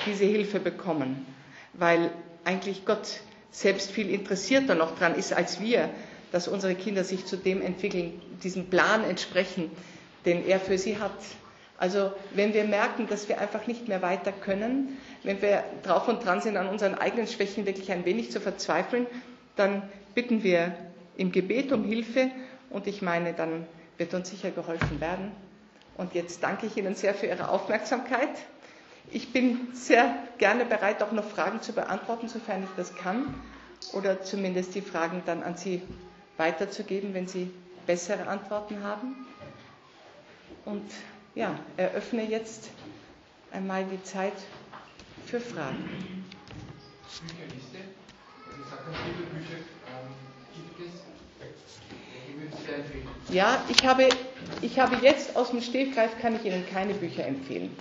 diese Hilfe bekommen, weil eigentlich Gott selbst viel interessierter noch dran ist als wir, dass unsere Kinder sich zu dem entwickeln, diesem Plan entsprechen, den er für sie hat. Also wenn wir merken, dass wir einfach nicht mehr weiter können, wenn wir drauf und dran sind, an unseren eigenen Schwächen wirklich ein wenig zu verzweifeln, dann bitten wir im Gebet um Hilfe und ich meine, dann wird uns sicher geholfen werden. Und jetzt danke ich Ihnen sehr für Ihre Aufmerksamkeit. Ich bin sehr gerne bereit, auch noch Fragen zu beantworten, sofern ich das kann, oder zumindest die Fragen dann an Sie weiterzugeben, wenn Sie bessere Antworten haben. Und ja, eröffne jetzt einmal die Zeit für Fragen. Ja, ich habe, ich habe jetzt aus dem Stegreif kann ich Ihnen keine Bücher empfehlen.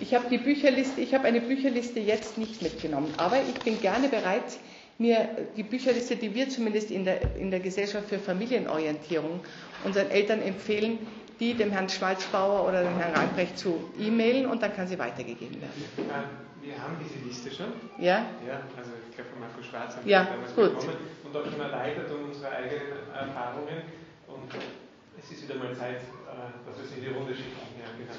Ich habe die Bücherliste, ich habe eine Bücherliste jetzt nicht mitgenommen, aber ich bin gerne bereit, mir die Bücherliste, die wir zumindest in der, in der Gesellschaft für Familienorientierung unseren Eltern empfehlen, die dem Herrn Schmalzbauer oder dem Herrn Reinbrecht zu e-mailen und dann kann sie weitergegeben werden. Wir haben diese Liste schon. Ja? Ja, also ich glaube von Marco Schwarz haben ja, wir damals gut. bekommen und auch schon erleichtert um unsere eigenen Erfahrungen. Und es ist wieder mal Zeit, äh, dass wir es in die Runde schicken. Ja, genau.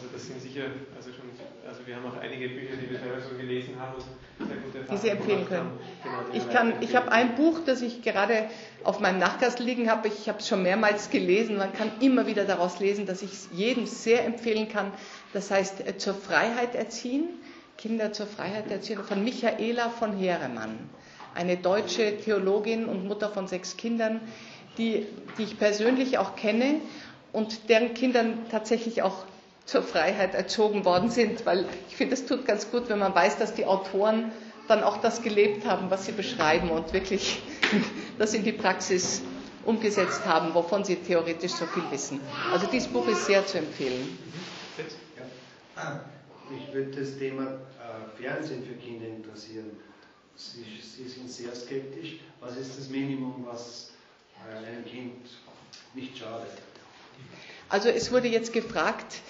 Also das sind sicher, also schon, also wir haben auch einige Bücher, die wir selber schon gelesen haben und sehr gute Erfahrungen Die Sie empfehlen können. Genau, ich kann, ich habe ein Buch, das ich gerade auf meinem Nachgast liegen habe. Ich habe es schon mehrmals gelesen. Man kann immer wieder daraus lesen, dass ich es jedem sehr empfehlen kann. Das heißt, äh, zur Freiheit erziehen, Kinder zur Freiheit erziehen, von Michaela von Heeremann. Eine deutsche Theologin und Mutter von sechs Kindern, die, die ich persönlich auch kenne und deren Kindern tatsächlich auch zur Freiheit erzogen worden sind, weil ich finde, es tut ganz gut, wenn man weiß, dass die Autoren dann auch das gelebt haben, was sie beschreiben und wirklich das in die Praxis umgesetzt haben, wovon sie theoretisch so viel wissen. Also dieses Buch ist sehr zu empfehlen. Mich würde das Thema äh, Fernsehen für Kinder interessieren. Sie, sie, sind sehr skeptisch. Was ist das Minimum, was äh, einem Kind nicht schadet? Also es wurde jetzt gefragt,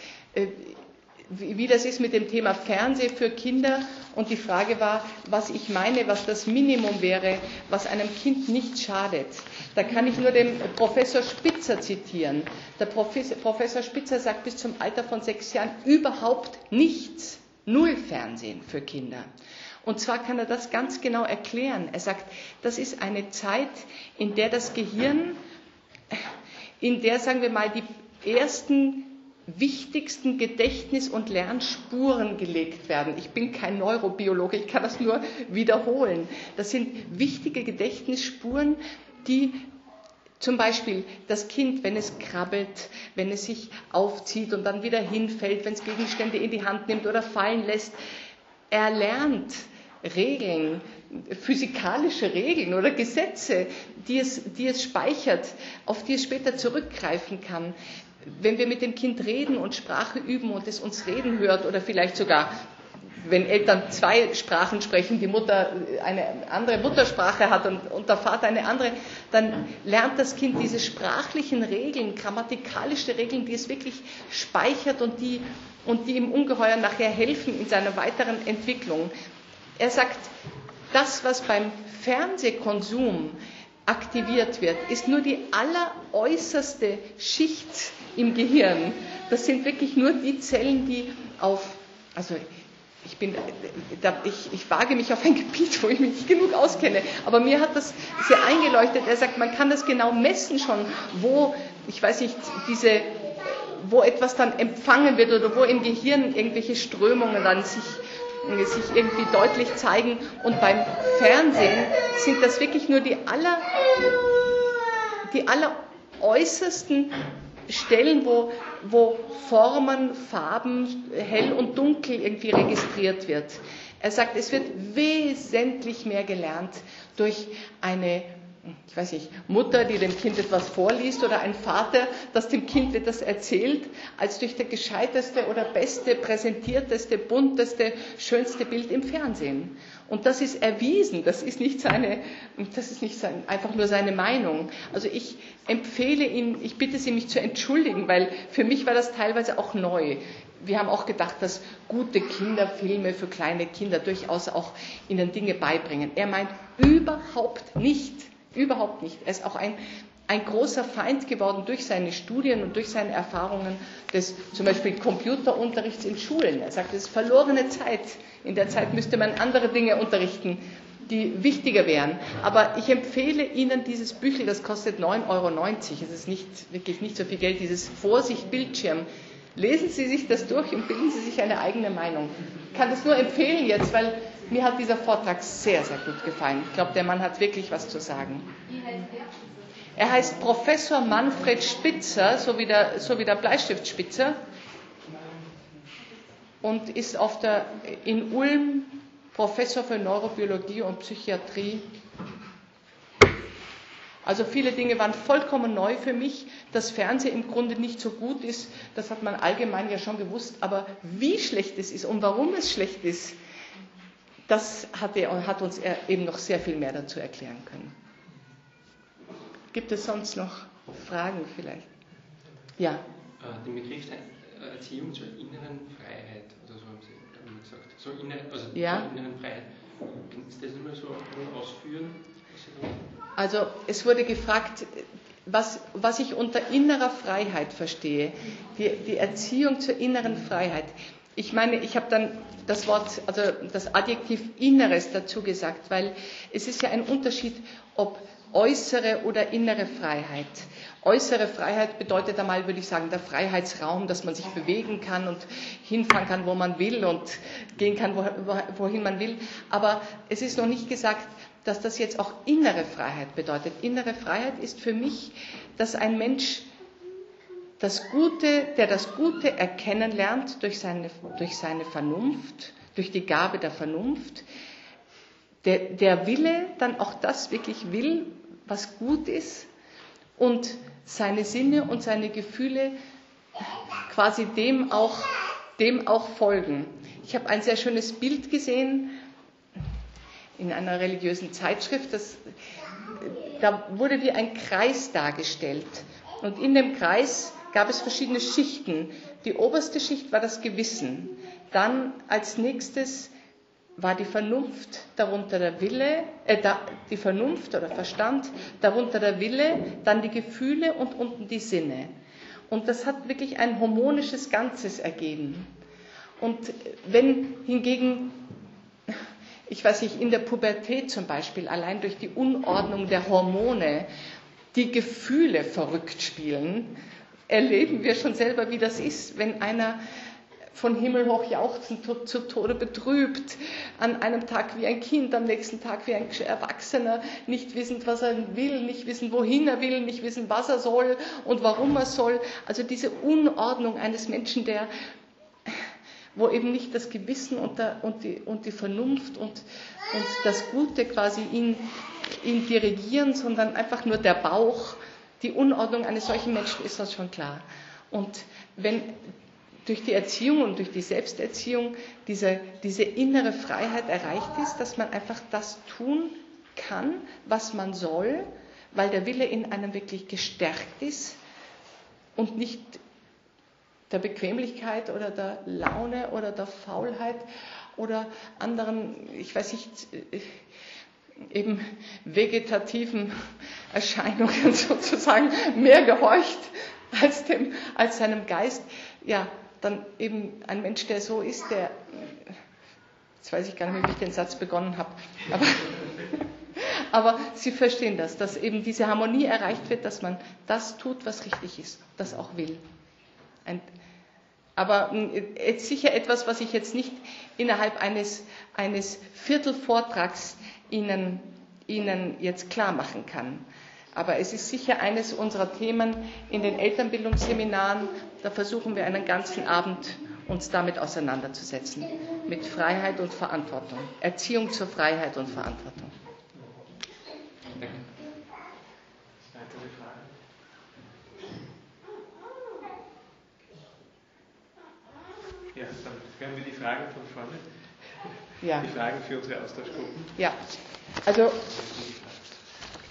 wie das ist mit dem Thema Fernsehen für Kinder. Und die Frage war, was ich meine, was das Minimum wäre, was einem Kind nicht schadet. Da kann ich nur den Professor Spitzer zitieren. Der Professor Spitzer sagt bis zum Alter von sechs Jahren überhaupt nichts. Null Fernsehen für Kinder. Und zwar kann er das ganz genau erklären. Er sagt, das ist eine Zeit, in der das Gehirn, in der, sagen wir mal, die ersten wichtigsten Gedächtnis- und Lernspuren gelegt werden. Ich bin kein Neurobiologe, ich kann das nur wiederholen. Das sind wichtige Gedächtnisspuren, die zum Beispiel das Kind, wenn es krabbelt, wenn es sich aufzieht und dann wieder hinfällt, wenn es Gegenstände in die Hand nimmt oder fallen lässt, er lernt Regeln, physikalische Regeln oder Gesetze, die es, die es speichert, auf die es später zurückgreifen kann wenn wir mit dem Kind reden und Sprache üben und es uns reden hört oder vielleicht sogar wenn Eltern zwei Sprachen sprechen, die Mutter eine andere Muttersprache hat und, und, der Vater eine andere, dann lernt das Kind diese sprachlichen Regeln, grammatikalische Regeln, die es wirklich speichert und die, und die ihm ungeheuer nachher helfen in seiner weiteren Entwicklung. Er sagt, das, was beim Fernsehkonsum aktiviert wird, ist nur die alleräußerste Schicht im Gehirn. Das sind wirklich nur die Zellen, die auf, also ich, bin, ich, ich wage mich auf ein Gebiet, wo ich mich nicht genug auskenne, aber mir hat das sehr eingeleuchtet. Er sagt, man kann das genau messen schon, wo, ich weiß nicht, diese, wo etwas dann empfangen wird oder wo im Gehirn irgendwelche Strömungen dann sich, sich irgendwie deutlich zeigen. Und beim Fernsehen sind das wirklich nur die aller, die aller äußersten Stellen, wo, wo Formen, Farben, hell und dunkel irgendwie registriert wird. Er sagt, es wird wesentlich mehr gelernt durch eine ich weiß nicht, Mutter, die dem Kind etwas vorliest oder ein Vater, das dem Kind etwas erzählt, als durch das gescheiteste oder beste, präsentierteste, bunteste, schönste Bild im Fernsehen. Und das ist erwiesen, das ist nicht seine, das ist nicht sein, einfach nur seine Meinung. Also ich empfehle Ihnen, ich bitte Sie, mich zu entschuldigen, weil für mich war das teilweise auch neu. Wir haben auch gedacht, dass gute Kinderfilme für kleine Kinder durchaus auch ihnen Dinge beibringen. Er meint überhaupt nicht. Überhaupt nicht. Er ist auch ein, ein großer Feind geworden durch seine Studien und durch seine Erfahrungen des zum Beispiel Computerunterrichts in Schulen. Er sagt, es ist verlorene Zeit. In der Zeit müsste man andere Dinge unterrichten, die wichtiger wären. Aber ich empfehle Ihnen dieses Büchel, das kostet 9,90 Euro. Es ist nicht, wirklich nicht so viel Geld, dieses Vorsicht-Bildschirm. Lesen Sie sich das durch und bilden Sie sich eine eigene Meinung. Ich kann das nur empfehlen jetzt, weil mir hat dieser Vortrag sehr, sehr gut gefallen. Ich glaube, der Mann hat wirklich was zu sagen. Er heißt Professor Manfred Spitzer, so wie der, so wie der Bleistift Spitzer, und ist auf der, in Ulm Professor für Neurobiologie und Psychiatrie. Also viele Dinge waren vollkommen neu für mich. Dass Fernsehen im Grunde nicht so gut ist, das hat man allgemein ja schon gewusst. Aber wie schlecht es ist und warum es schlecht ist, das hat, er, hat uns eben noch sehr viel mehr dazu erklären können. Gibt es sonst noch Fragen vielleicht? Ja. Äh, den Begriff der Erziehung zur inneren Freiheit oder so haben Sie gesagt. So inner, also ja. zur inneren Freiheit. Können Sie das immer so ausführen? Also es wurde gefragt, was, was ich unter innerer Freiheit verstehe. Die, die Erziehung zur inneren Freiheit. Ich meine, ich habe dann das Wort, also das Adjektiv Inneres dazu gesagt, weil es ist ja ein Unterschied, ob äußere oder innere Freiheit. Äußere Freiheit bedeutet einmal, würde ich sagen, der Freiheitsraum, dass man sich bewegen kann und hinfahren kann, wo man will und gehen kann, wohin man will. Aber es ist noch nicht gesagt, dass das jetzt auch innere Freiheit bedeutet. Innere Freiheit ist für mich, dass ein Mensch das Gute, der das Gute erkennen lernt durch seine, durch seine Vernunft, durch die Gabe der Vernunft, der, der Wille dann auch das wirklich will, was gut ist und seine Sinne und seine Gefühle quasi dem auch, dem auch folgen. Ich habe ein sehr schönes Bild gesehen in einer religiösen Zeitschrift. Das, da wurde wie ein Kreis dargestellt. Und in dem Kreis gab es verschiedene Schichten. Die oberste Schicht war das Gewissen. Dann als nächstes war die Vernunft, darunter der Wille, äh, die Vernunft oder Verstand, darunter der Wille, dann die Gefühle und unten die Sinne. Und das hat wirklich ein harmonisches Ganzes ergeben. Und wenn hingegen, ich weiß nicht, in der Pubertät zum Beispiel, allein durch die Unordnung der Hormone, die Gefühle verrückt spielen, erleben wir schon selber, wie das ist, wenn einer von Himmel hoch jauchzend zu Tode betrübt, an einem Tag wie ein Kind, am nächsten Tag wie ein Erwachsener, nicht wissend, was er will, nicht wissen, wohin er will, nicht wissen, was er soll und warum er soll. Also diese Unordnung eines Menschen, der, wo eben nicht das Gewissen und, der, und, die, und die Vernunft und, und das Gute quasi ihn, ihn dirigieren, sondern einfach nur der Bauch die Unordnung eines solchen Menschen ist das schon klar. Und wenn durch die Erziehung und durch die Selbsterziehung diese, diese innere Freiheit erreicht ist, dass man einfach das tun kann, was man soll, weil der Wille in einem wirklich gestärkt ist und nicht der Bequemlichkeit oder der Laune oder der Faulheit oder anderen, ich weiß nicht, eben vegetativen Erscheinungen sozusagen mehr gehorcht als, dem, als seinem Geist, ja, dann eben ein Mensch, der so ist, der, jetzt weiß ich gar nicht wie ich den Satz begonnen habe, aber, aber Sie verstehen das, dass eben diese Harmonie erreicht wird, dass man das tut, was richtig ist, das auch will. Ein, aber jetzt sicher etwas, was ich jetzt nicht innerhalb eines, eines Viertelvortrags Ihnen, Ihnen jetzt klar machen kann. Aber es ist sicher eines unserer Themen in den Elternbildungsseminaren. Da versuchen wir einen ganzen Abend uns damit auseinanderzusetzen. Mit Freiheit und Verantwortung. Erziehung zur Freiheit und Verantwortung. Ja, dann hören wir die Fragen von vorne. Ja. Die Fragen für unsere Austauschgruppen. Ja, also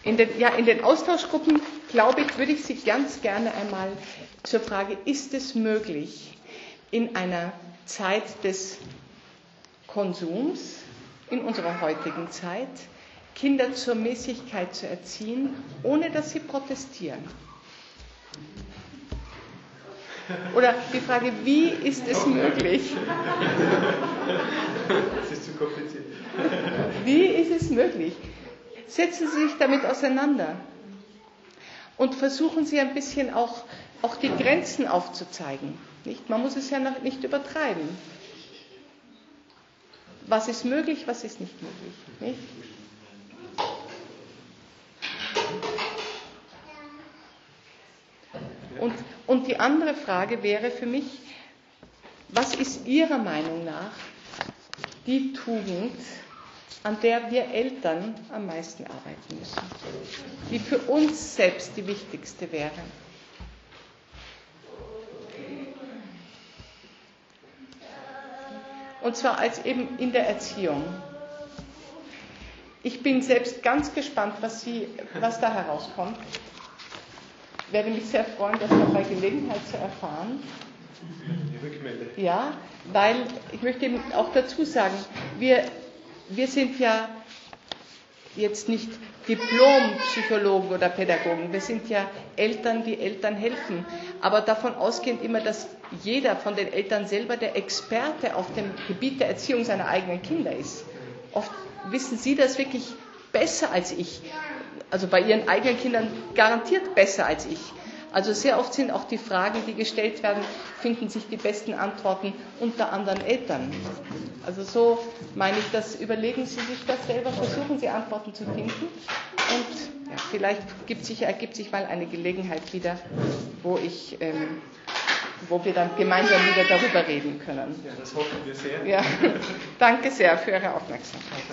in den, ja, in den Austauschgruppen, glaube ich, würde ich Sie ganz gerne einmal zur Frage, ist es möglich, in einer Zeit des Konsums, in unserer heutigen Zeit, Kinder zur Mäßigkeit zu erziehen, ohne dass sie protestieren? Oder die Frage, wie ist es möglich? Das ist zu kompliziert. Wie ist es möglich? Setzen Sie sich damit auseinander und versuchen Sie ein bisschen auch, auch die Grenzen aufzuzeigen. Nicht? Man muss es ja noch nicht übertreiben. Was ist möglich, was ist nicht möglich? Nicht? Und, und die andere Frage wäre für mich, was ist Ihrer Meinung nach die Tugend, an der wir Eltern am meisten arbeiten müssen, die für uns selbst die wichtigste wäre? Und zwar als eben in der Erziehung. Ich bin selbst ganz gespannt, was, Sie, was da herauskommt werde mich sehr freuen, das noch bei Gelegenheit zu erfahren. Ja, weil ich möchte eben auch dazu sagen, wir, wir sind ja jetzt nicht Diplompsychologen oder Pädagogen, wir sind ja Eltern, die Eltern helfen, aber davon ausgehend immer, dass jeder von den Eltern selber der Experte auf dem Gebiet der Erziehung seiner eigenen Kinder ist. Oft wissen Sie das wirklich besser als ich also bei ihren eigenen Kindern garantiert besser als ich. Also sehr oft sind auch die Fragen, die gestellt werden, finden sich die besten Antworten unter anderen Eltern. Also so meine ich das, überlegen Sie sich das selber, versuchen Sie Antworten zu finden und ja, vielleicht sich, ergibt sich mal eine Gelegenheit wieder, wo ich ähm, wo wir dann gemeinsam wieder darüber reden können. Ja, das hoffen wir sehr. Ja, danke sehr für Ihre Aufmerksamkeit.